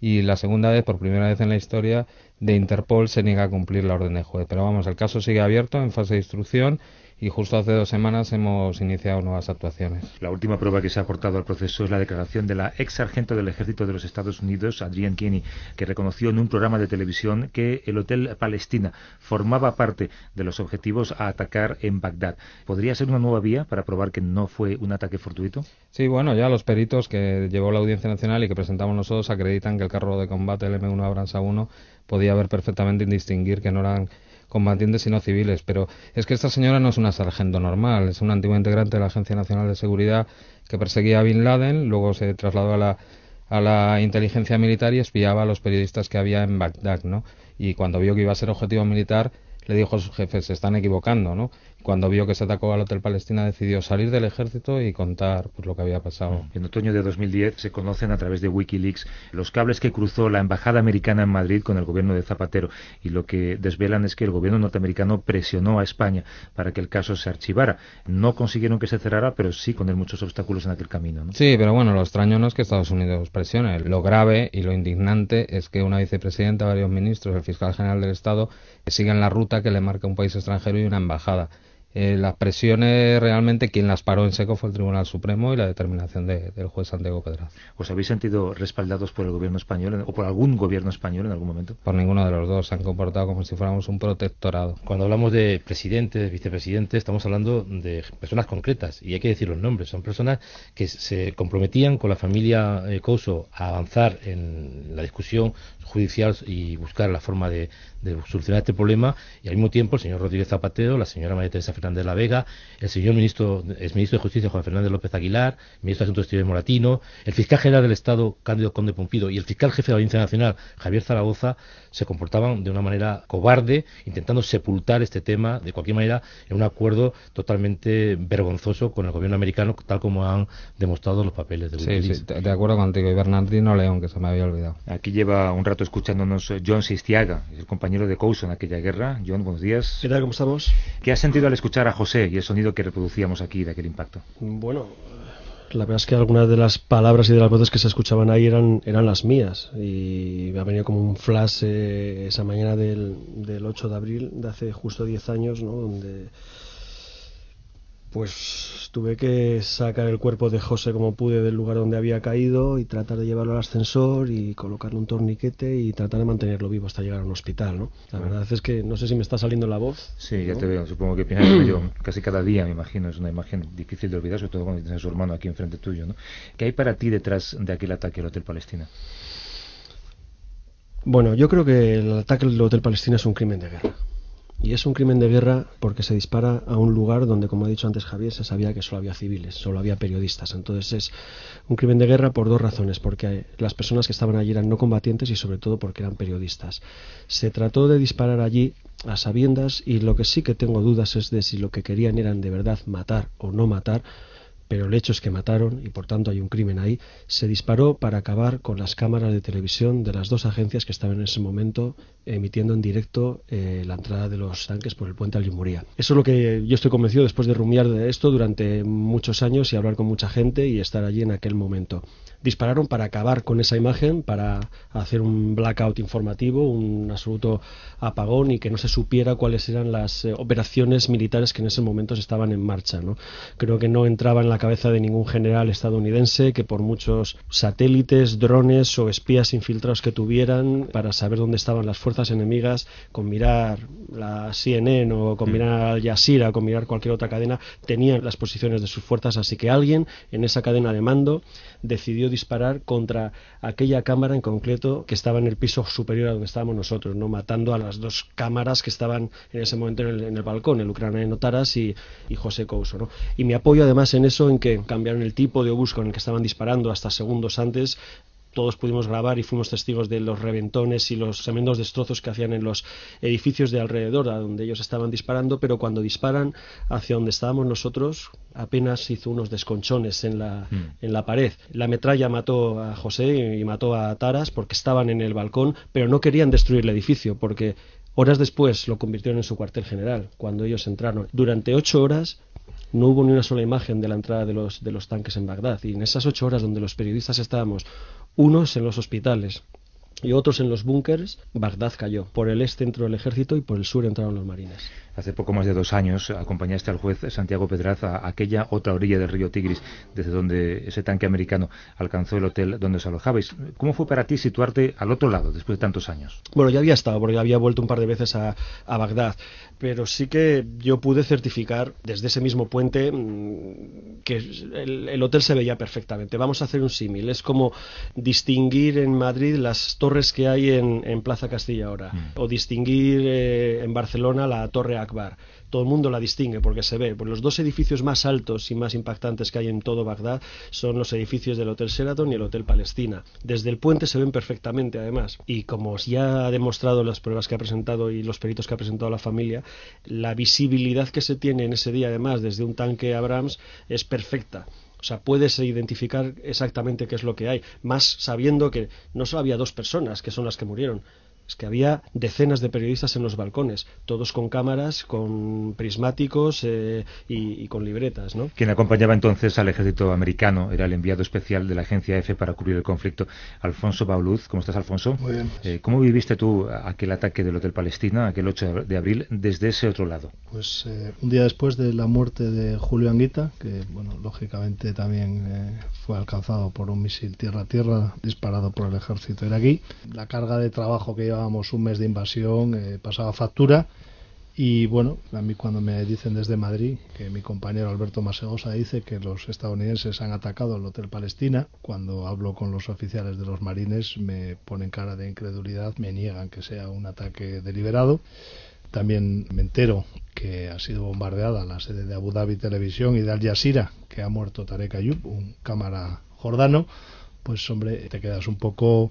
y la segunda vez, por primera vez en la historia, de Interpol se niega a cumplir la orden de juez. Pero vamos, el caso sigue abierto en fase de instrucción y justo hace dos semanas hemos iniciado nuevas actuaciones. La última prueba que se ha aportado al proceso es la declaración de la ex sargento del ejército de los Estados Unidos, Adrienne Kenney, que reconoció en un programa de televisión que el Hotel Palestina formaba parte de los objetivos a atacar en Bagdad. ¿Podría ser una nueva vía para probar que no fue un ataque fortuito? Sí, bueno, ya los peritos que llevó la Audiencia Nacional y que presentamos nosotros acreditan que el carro de combate, el M1 Abrams A1, podía ver perfectamente distinguir que no eran combatientes y no civiles. Pero es que esta señora no es una sargento normal, es un antiguo integrante de la Agencia Nacional de Seguridad que perseguía a Bin Laden, luego se trasladó a la, a la inteligencia militar y espiaba a los periodistas que había en Bagdad, ¿no? Y cuando vio que iba a ser objetivo militar, le dijo a sus jefes, se están equivocando, ¿no? Cuando vio que se atacó al Hotel Palestina decidió salir del ejército y contar pues, lo que había pasado. En otoño de 2010 se conocen a través de Wikileaks los cables que cruzó la embajada americana en Madrid con el gobierno de Zapatero y lo que desvelan es que el gobierno norteamericano presionó a España para que el caso se archivara. No consiguieron que se cerrara, pero sí con muchos obstáculos en aquel camino. ¿no? Sí, pero bueno, lo extraño no es que Estados Unidos presione. Lo grave y lo indignante es que una vicepresidenta, varios ministros, el fiscal general del Estado sigan la ruta que le marca un país extranjero y una embajada. Eh, las presiones realmente quien las paró en seco fue el Tribunal Supremo y la determinación del juez Santiago Pedraz. ¿Os habéis sentido respaldados por el gobierno español o por algún gobierno español en algún momento? Por ninguno de los dos. Se han comportado como si fuéramos un protectorado. Cuando hablamos de presidentes, vicepresidentes, estamos hablando de personas concretas y hay que decir los nombres. Son personas que se comprometían con la familia eh, Couso a avanzar en la discusión judicial y buscar la forma de, de solucionar este problema y al mismo tiempo el señor Rodríguez Zapatero, la señora María Teresa Fernández de la Vega, el señor ministro, ex ministro de Justicia Juan Fernández López Aguilar, ministro de Asuntos Exteriores Moratino, el fiscal general del Estado Cándido Conde Pompido y el fiscal jefe de la Audiencia Nacional Javier Zaragoza se comportaban de una manera cobarde, intentando sepultar este tema de cualquier manera en un acuerdo totalmente vergonzoso con el gobierno americano, tal como han demostrado los papeles de sí, sí, de acuerdo contigo. Y Bernardino León, que se me había olvidado. Aquí lleva un rato escuchándonos John Sistiaga, el compañero de Couso en aquella guerra. John, buenos días. ¿Qué tal? ¿Cómo estamos? ¿Qué has sentido al escuchar a José y el sonido que reproducíamos aquí de aquel impacto? Bueno, la verdad es que algunas de las palabras y de las voces que se escuchaban ahí eran, eran las mías y me ha venido como un flash eh, esa mañana del, del 8 de abril de hace justo 10 años, ¿no? Donde pues tuve que sacar el cuerpo de José como pude del lugar donde había caído y tratar de llevarlo al ascensor y colocarle un torniquete y tratar de mantenerlo vivo hasta llegar a un hospital, ¿no? La verdad es que no sé si me está saliendo la voz. Sí, ya te veo, supongo que piensas yo casi cada día, me imagino, es una imagen difícil de olvidar, sobre todo cuando tienes a su hermano aquí enfrente tuyo, ¿no? ¿Qué hay para ti detrás de aquel ataque al Hotel Palestina? Bueno, yo creo que el ataque al Hotel Palestina es un crimen de guerra. Y es un crimen de guerra porque se dispara a un lugar donde, como ha dicho antes Javier, se sabía que solo había civiles, solo había periodistas. Entonces es un crimen de guerra por dos razones, porque las personas que estaban allí eran no combatientes y sobre todo porque eran periodistas. Se trató de disparar allí a sabiendas y lo que sí que tengo dudas es de si lo que querían eran de verdad matar o no matar pero el hecho es que mataron y por tanto hay un crimen ahí, se disparó para acabar con las cámaras de televisión de las dos agencias que estaban en ese momento emitiendo en directo eh, la entrada de los tanques por el puente Allimuría. Eso es lo que yo estoy convencido después de rumiar de esto durante muchos años y hablar con mucha gente y estar allí en aquel momento. Dispararon para acabar con esa imagen, para hacer un blackout informativo, un absoluto apagón y que no se supiera cuáles eran las eh, operaciones militares que en ese momento estaban en marcha. ¿no? Creo que no entraba en la cabeza de ningún general estadounidense que por muchos satélites, drones o espías infiltrados que tuvieran para saber dónde estaban las fuerzas enemigas, con mirar la CNN o con mirar Al Jazeera o con mirar cualquier otra cadena, tenían las posiciones de sus fuerzas. Así que alguien en esa cadena de mando decidió disparar contra aquella cámara en concreto que estaba en el piso superior a donde estábamos nosotros, no matando a las dos cámaras que estaban en ese momento en el, en el balcón, el ucraniano Taras y, y José Couso. ¿no? Y me apoyo además en eso, en que cambiaron el tipo de obús con el que estaban disparando hasta segundos antes todos pudimos grabar y fuimos testigos de los reventones y los tremendos destrozos que hacían en los edificios de alrededor a donde ellos estaban disparando, pero cuando disparan hacia donde estábamos nosotros apenas hizo unos desconchones en la, Mm. en la pared. La metralla mató a José y mató a Taras porque estaban en el balcón, pero no querían destruir el edificio porque horas después lo convirtieron en su cuartel general cuando ellos entraron. Durante ocho horas no hubo ni una sola imagen de la entrada de los, de los tanques en Bagdad. Y en esas ocho horas donde los periodistas estábamos, unos en los hospitales y otros en los búnkers, Bagdad cayó. Por el este entró el ejército y por el sur entraron los marines. Hace poco más de dos años acompañaste al juez Santiago Pedraza a aquella otra orilla del río Tigris, desde donde ese tanque americano alcanzó el hotel donde os alojabais. ¿Cómo fue para ti situarte al otro lado después de tantos años? Bueno, ya había estado, porque había vuelto un par de veces a, a Bagdad, pero sí que yo pude certificar desde ese mismo puente mm, que el, el hotel se veía perfectamente. Vamos a hacer un símil. Es como distinguir en Madrid las torres que hay en, en Plaza Castilla ahora, Mm. o distinguir eh, en Barcelona la Torre Akbar. Todo el mundo la distingue porque se ve. Pues los dos edificios más altos y más impactantes que hay en todo Bagdad son los edificios del Hotel Sheraton y el Hotel Palestina. Desde el puente se ven perfectamente, además. Y como ya ha demostrado las pruebas que ha presentado y los peritos que ha presentado la familia, la visibilidad que se tiene en ese día, además, desde un tanque Abrams, es perfecta. O sea, puedes identificar exactamente qué es lo que hay, más sabiendo que no solo había dos personas, que son las que murieron, es que había decenas de periodistas en los balcones, todos con cámaras, con prismáticos eh, y, y con libretas, ¿no? Quien acompañaba entonces al ejército americano era el enviado especial de la agencia F para cubrir el conflicto, Alfonso Bauluz. ¿Cómo estás, Alfonso? Muy bien. Eh, ¿Cómo viviste tú aquel ataque del Hotel Palestina, aquel 8 de abril, desde ese otro lado? Pues eh, un día después de la muerte de Julio Anguita, que bueno, lógicamente también eh, fue alcanzado por un misil tierra-tierra disparado por el ejército iraquí, la carga de trabajo que llevábamos un mes de invasión eh, pasaba factura y bueno, a mí cuando me dicen desde Madrid que mi compañero Alberto Masegosa dice que los estadounidenses han atacado el Hotel Palestina, cuando hablo con los oficiales de los marines me ponen cara de incredulidad, me niegan que sea un ataque deliberado. También me entero que ha sido bombardeada la sede de Abu Dhabi Televisión y de Al Jazeera, que ha muerto Tarek Ayub, un cámara jordano. Pues hombre, te quedas un poco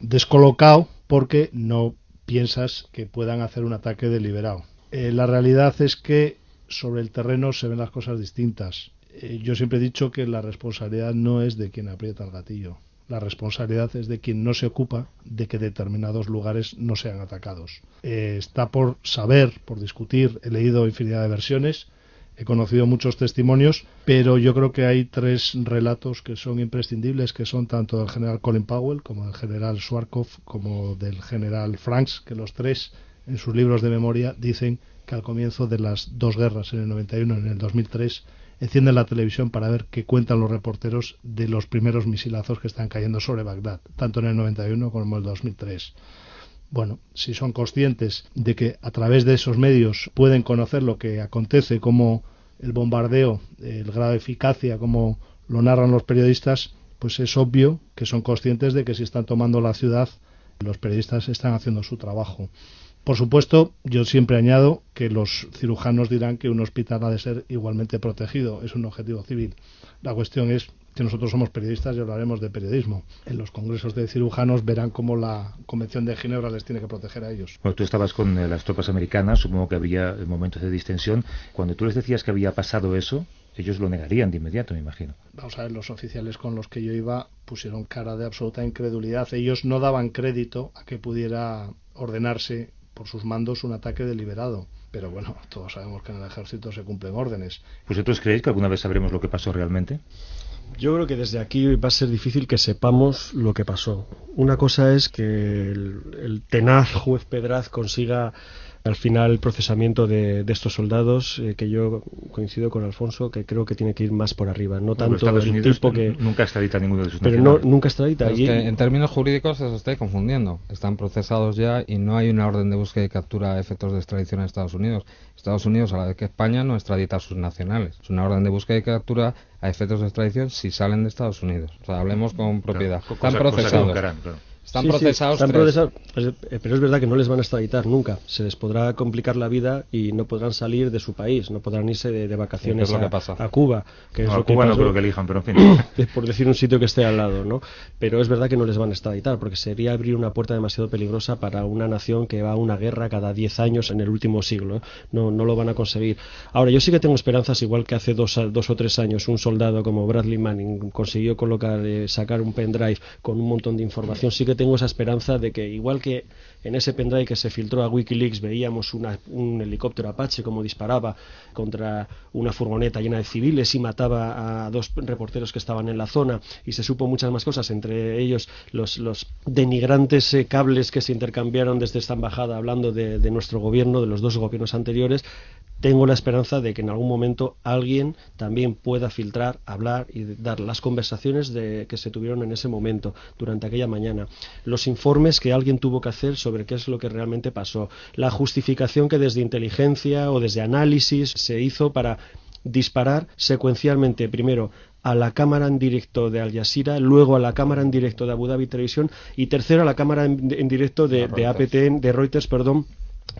descolocado porque no piensas que puedan hacer un ataque deliberado. Eh, la realidad es que sobre el terreno se ven las cosas distintas. Eh, yo siempre he dicho que la responsabilidad no es de quien aprieta el gatillo. La responsabilidad es de quien no se ocupa de que determinados lugares no sean atacados. Eh, está por saber, por discutir, he leído infinidad de versiones, he conocido muchos testimonios, pero yo creo que hay tres relatos que son imprescindibles, que son tanto del general Colin Powell como del general Schwarzkopf como del general Franks, que los tres en sus libros de memoria dicen que al comienzo de las dos guerras, en el 91 y en el 2003, encienden la televisión para ver qué cuentan los reporteros de los primeros misilazos que están cayendo sobre Bagdad, tanto en el 91 como en el 2003 bueno, si son conscientes de que a través de esos medios pueden conocer lo que acontece, como el bombardeo, el grado de eficacia, como lo narran los periodistas, pues es obvio que son conscientes de que si están tomando la ciudad, los periodistas están haciendo su trabajo. Por supuesto, yo siempre añado que los cirujanos dirán que un hospital ha de ser igualmente protegido, es un objetivo civil. La cuestión es que nosotros somos periodistas y hablaremos de periodismo. En los congresos de cirujanos verán cómo la Convención de Ginebra les tiene que proteger a ellos. Bueno, tú estabas con eh, las tropas americanas, supongo que había momentos de distensión. Cuando tú les decías que había pasado eso, ellos lo negarían de inmediato, me imagino. Vamos a ver, los oficiales con los que yo iba pusieron cara de absoluta incredulidad. Ellos no daban crédito a que pudiera ordenarse por sus mandos un ataque deliberado. Pero bueno, todos sabemos que en el ejército se cumplen órdenes. ¿Vosotros creéis que alguna vez sabremos lo que pasó realmente? Yo creo que desde aquí va a ser difícil que sepamos lo que pasó. Una cosa es que el, el tenaz juez Pedraz consiga al final el procesamiento de, de estos soldados, eh, que yo coincido con Alfonso, que creo que tiene que ir más por arriba, no tanto Estados el Unidos tipo que... nunca extradita a ninguno de sus Pero no, nunca extradita. Es que en términos jurídicos se estáis confundiendo. Están procesados ya y no hay una orden de búsqueda y captura a efectos de extradición a Estados Unidos. Estados Unidos, a la vez que España, no extradita a sus nacionales. Es una orden de búsqueda y captura a efectos de extradición si salen de Estados Unidos. O sea, hablemos con propiedad. Están cosa procesados. claro. Están Sí, sí, procesados están tres. procesados, pues, eh, pero es verdad que no les van a extraditar nunca. Se les podrá complicar la vida y no podrán salir de su país, no podrán irse de, de vacaciones Sí, es a, que pasa. a Cuba. Que es No, a lo que Cuba no creo que elijan, pero en fin. <coughs> Es por decir un sitio que esté al lado, ¿no? Pero es verdad que no les van a extraditar, porque sería abrir una puerta demasiado peligrosa para una nación que va a una guerra cada 10 años en el último siglo. ¿eh? No, no lo van a conseguir. Ahora, yo sí que tengo esperanzas, igual que hace dos, a- dos o tres años un soldado como Bradley Manning consiguió colocar, eh, sacar un pendrive con un montón de información. Sí que tengo esa esperanza de que, igual que en ese pendrive que se filtró a Wikileaks veíamos una- un helicóptero Apache como disparaba contra una furgoneta llena de civiles y mataba a dos reporteros que estaban en la zona y se supo muchas más cosas, entre ellos los, los denigrantes eh, cables que se intercambiaron desde esta embajada hablando de, de nuestro gobierno, de los dos gobiernos anteriores. Tengo la esperanza de que en algún momento alguien también pueda filtrar, hablar y dar las conversaciones de, que se tuvieron en ese momento, durante aquella mañana. Los informes que alguien tuvo que hacer sobre qué es lo que realmente pasó. La justificación que desde inteligencia o desde análisis se hizo para disparar secuencialmente primero a la cámara en directo de Al Jazeera, luego a la cámara en directo de Abu Dhabi Televisión y tercero a la cámara en, en directo de, de APT, de Reuters, perdón,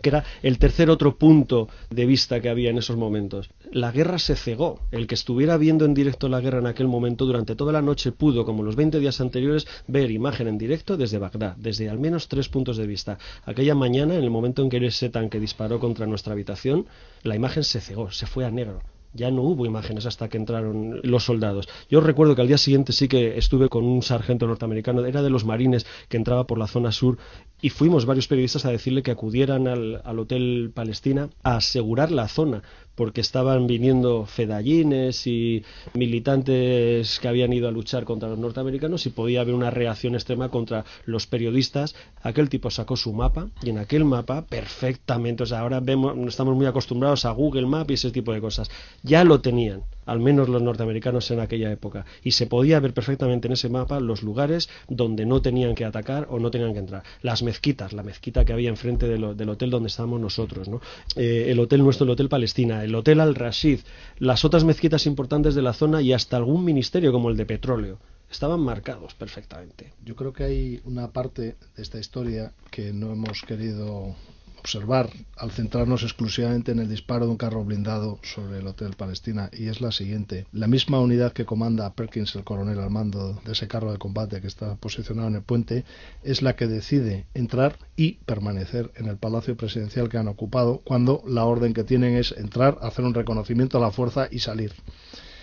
que era el tercer otro punto de vista que había en esos momentos. La guerra se cegó. El que estuviera viendo en directo la guerra en aquel momento durante toda la noche pudo, como los 20 días anteriores, ver imagen en directo desde Bagdad, desde al menos tres puntos de vista. Aquella mañana, en el momento en que ese tanque disparó contra nuestra habitación, la imagen se cegó, se fue a negro ya no hubo imágenes hasta que entraron los soldados. Yo recuerdo que al día siguiente sí que estuve con un sargento norteamericano, era de los marines que entraba por la zona sur y fuimos varios periodistas a decirle que acudieran al, al Hotel Palestina a asegurar la zona porque estaban viniendo fedallines y militantes que habían ido a luchar contra los norteamericanos y podía haber una reacción extrema contra los periodistas. Aquel tipo sacó su mapa y en aquel mapa perfectamente, o sea, ahora vemos, estamos muy acostumbrados a Google Map y ese tipo de cosas. Ya lo tenían, al menos los norteamericanos en aquella época, y se podía ver perfectamente en ese mapa los lugares donde no tenían que atacar o no tenían que entrar. Las mezquitas, la mezquita que había enfrente de lo, del hotel donde estábamos nosotros, ¿no? Eh, el hotel nuestro, el Hotel Palestina, el Hotel Al-Rashid, las otras mezquitas importantes de la zona y hasta algún ministerio como el de petróleo. Estaban marcados perfectamente. Yo creo que hay una parte de esta historia que no hemos querido observar al centrarnos exclusivamente en el disparo de un carro blindado sobre el Hotel Palestina y es la siguiente. La misma unidad que comanda a Perkins, el coronel al mando de ese carro de combate que está posicionado en el puente, es la que decide entrar y permanecer en el palacio presidencial que han ocupado cuando la orden que tienen es entrar, hacer un reconocimiento a la fuerza y salir.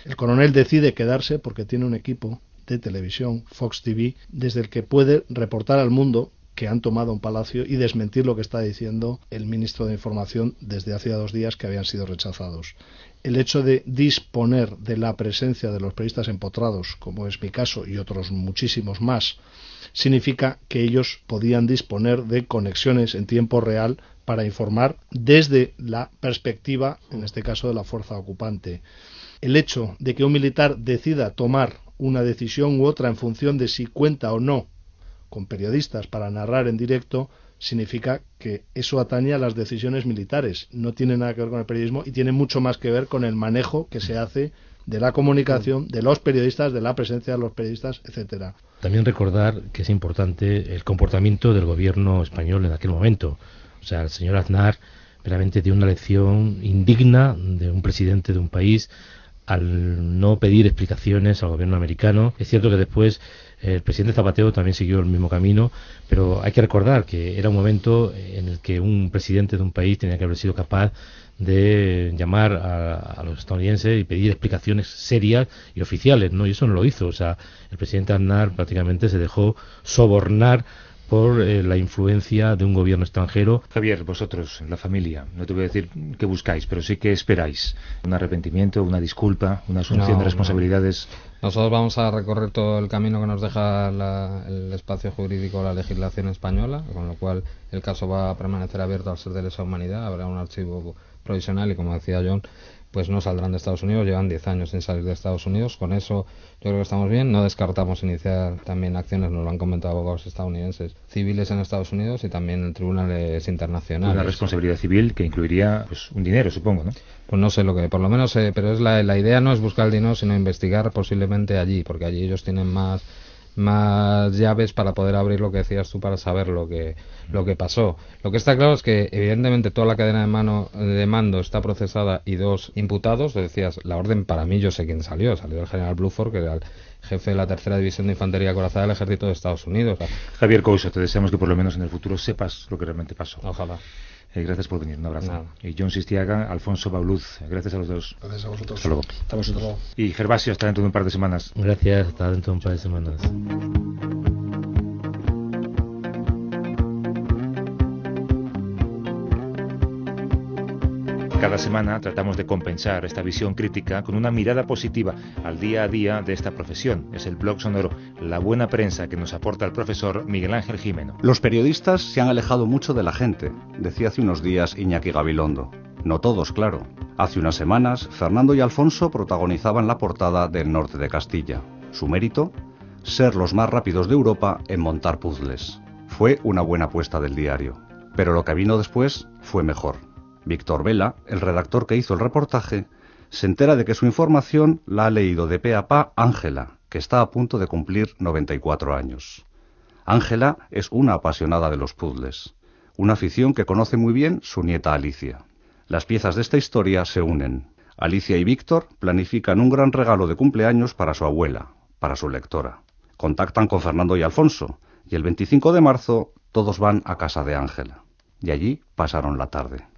El coronel decide quedarse porque tiene un equipo de televisión, Fox TV, desde el que puede reportar al mundo que han tomado un palacio y desmentir lo que está diciendo el ministro de Información desde hace dos días que habían sido rechazados. El hecho de disponer de la presencia de los periodistas empotrados, como es mi caso y otros muchísimos más, significa que ellos podían disponer de conexiones en tiempo real para informar desde la perspectiva, en este caso, de la fuerza ocupante. El hecho de que un militar decida tomar una decisión u otra en función de si cuenta o no con periodistas para narrar en directo significa que eso atañe a las decisiones militares. No tiene nada que ver con el periodismo y tiene mucho más que ver con el manejo que se hace de la comunicación, de los periodistas, de la presencia de los periodistas, etcétera. También recordar que es importante el comportamiento del gobierno español en aquel momento. O sea, el señor Aznar realmente dio una lección indigna de un presidente de un país al no pedir explicaciones al gobierno americano. Es cierto que después el presidente Zapatero también siguió el mismo camino, pero hay que recordar que era un momento en el que un presidente de un país tenía que haber sido capaz de llamar a, los estadounidenses y pedir explicaciones serias y oficiales, ¿no? Y eso no lo hizo. O sea, el presidente Aznar prácticamente se dejó sobornar por eh, la influencia de un gobierno extranjero. Javier, vosotros, la familia, no te voy a decir qué buscáis, pero sí que esperáis. Un arrepentimiento, una disculpa, una asunción No, de responsabilidades. Nosotros vamos a recorrer todo el camino que nos deja la- el espacio jurídico, la legislación española, con lo cual el caso va a permanecer abierto al ser de lesa humanidad. Habrá un archivo provisional y, como decía John, pues no saldrán de Estados Unidos. Llevan 10 años sin salir de Estados Unidos. Con eso yo creo que estamos bien. No descartamos iniciar también acciones, nos lo han comentado abogados estadounidenses, civiles en Estados Unidos y también en tribunales internacionales. Una responsabilidad civil que incluiría pues, un dinero, supongo, ¿no? Pues no sé lo que, por lo menos, eh, pero es la, la idea no es buscar el dinero, sino investigar posiblemente allí, porque allí ellos tienen más más llaves para poder abrir lo que decías tú para saber lo que lo que pasó. Lo que está claro es que evidentemente toda la cadena de mano de mando está procesada y dos imputados, decías, la orden para mí yo sé quién salió, salió el general Bluford, que era el jefe de la tercera división de infantería corazada del ejército de Estados Unidos. Javier Couso, te deseamos que por lo menos en el futuro sepas lo que realmente pasó. Ojalá. Eh, gracias por venir, un abrazo. Nada. Y John Sistiaga, Alfonso Bauluz, gracias a los dos. Gracias a vosotros. Hasta luego. Hasta vosotros. Y Gervasio, hasta dentro de un par de semanas. Gracias, hasta dentro de un par de semanas. Cada semana tratamos de compensar esta visión crítica con una mirada positiva al día a día de esta profesión. Es el blog sonoro La Buena Prensa que nos aporta el profesor Miguel Ángel Jimeno. Los periodistas se han alejado mucho de la gente, decía hace unos días Iñaki Gabilondo. No todos, claro. Hace unas semanas, Fernando y Alfonso protagonizaban la portada del norte de Castilla. Su mérito, ser los más rápidos de Europa en montar puzzles. Fue una buena apuesta del diario. Pero lo que vino después fue mejor. Víctor Vela, el redactor que hizo el reportaje, se entera de que su información la ha leído de pe a pa Ángela, que está a punto de cumplir 94 años. Ángela es una apasionada de los puzzles, una afición que conoce muy bien su nieta Alicia. Las piezas de esta historia se unen. Alicia y Víctor planifican un gran regalo de cumpleaños para su abuela, para su lectora. Contactan con Fernando y Alfonso, y el 25 de marzo todos van a casa de Ángela. Y allí pasaron la tarde.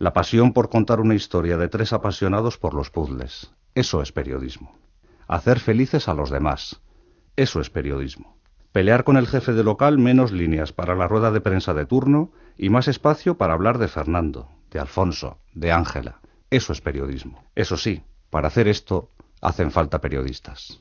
La pasión por contar una historia de tres apasionados por los puzzles. Eso es periodismo. Hacer felices a los demás. Eso es periodismo. Pelear con el jefe de local menos líneas para la rueda de prensa de turno y más espacio para hablar de Fernando, de Alfonso, de Ángela. Eso es periodismo. Eso sí, para hacer esto hacen falta periodistas.